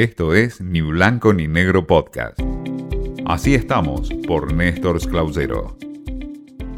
Esto es Ni Blanco ni Negro Podcast. Así estamos por Néstor Clausero.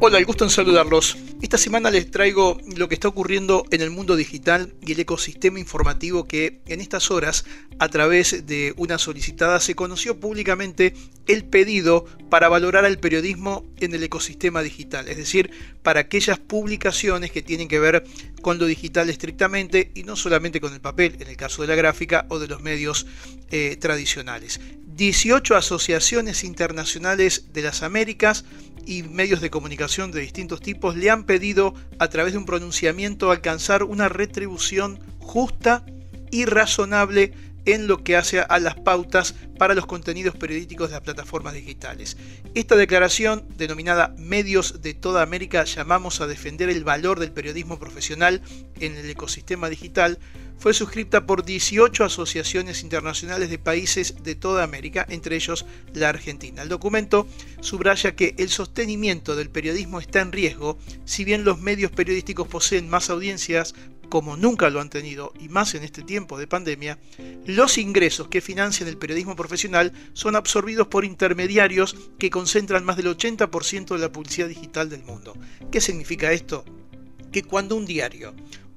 Hola, el gusto en saludarlos. Esta semana les traigo lo que está ocurriendo en el mundo digital y el ecosistema informativo que en estas horas, a través de una solicitada, se conoció públicamente el pedido para valorar al periodismo en el ecosistema digital, es decir, para aquellas publicaciones que tienen que ver con lo digital estrictamente y no solamente con el papel, en el caso de la gráfica o de los medios eh, tradicionales. 18 asociaciones internacionales de las Américas y medios de comunicación de distintos tipos le han pedido a través de un pronunciamiento alcanzar una retribución justa y razonable en lo que hace a las pautas para los contenidos periodísticos de las plataformas digitales. Esta declaración, denominada Medios de toda América, llamamos a defender el valor del periodismo profesional en el ecosistema digital, fue suscrita por 18 asociaciones internacionales de países de toda América, entre ellos la Argentina. El documento subraya que el sostenimiento del periodismo está en riesgo, si bien los medios periodísticos poseen más audiencias como nunca lo han tenido y más en este tiempo de pandemia, los ingresos que financian el periodismo profesional son absorbidos por intermediarios que concentran más del 80% de la publicidad digital del mundo. ¿Qué significa esto? Que cuando un diario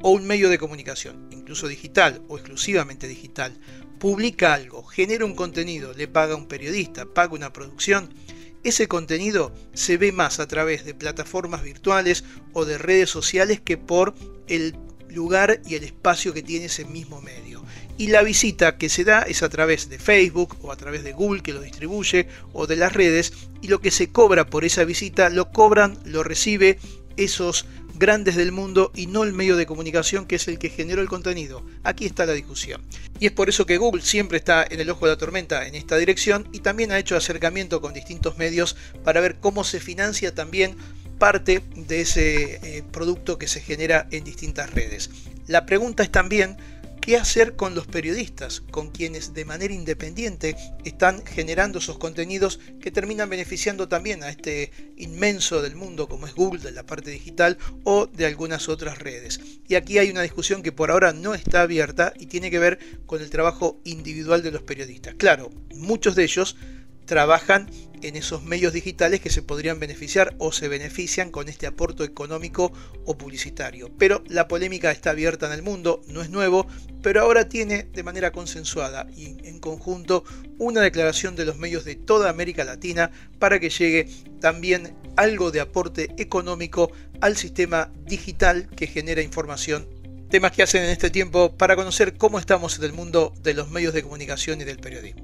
o un medio de comunicación, incluso digital o exclusivamente digital, publica algo, genera un contenido, le paga a un periodista, paga una producción, ese contenido se ve más a través de plataformas virtuales o de redes sociales que por el lugar y el espacio que tiene ese mismo medio. Y la visita que se da es a través de Facebook o a través de Google que lo distribuye o de las redes y lo que se cobra por esa visita lo cobran, lo recibe esos grandes del mundo y no el medio de comunicación que es el que generó el contenido. Aquí está la discusión. Y es por eso que Google siempre está en el ojo de la tormenta en esta dirección y también ha hecho acercamiento con distintos medios para ver cómo se financia también parte de ese eh, producto que se genera en distintas redes. La pregunta es también qué hacer con los periodistas, con quienes de manera independiente están generando esos contenidos que terminan beneficiando también a este inmenso del mundo como es Google, de la parte digital o de algunas otras redes. Y aquí hay una discusión que por ahora no está abierta y tiene que ver con el trabajo individual de los periodistas. Claro, muchos de ellos trabajan en esos medios digitales que se podrían beneficiar o se benefician con este aporto económico o publicitario. Pero la polémica está abierta en el mundo, no es nuevo, pero ahora tiene de manera consensuada y en conjunto una declaración de los medios de toda América Latina para que llegue también algo de aporte económico al sistema digital que genera información temas que hacen en este tiempo para conocer cómo estamos en el mundo de los medios de comunicación y del periodismo.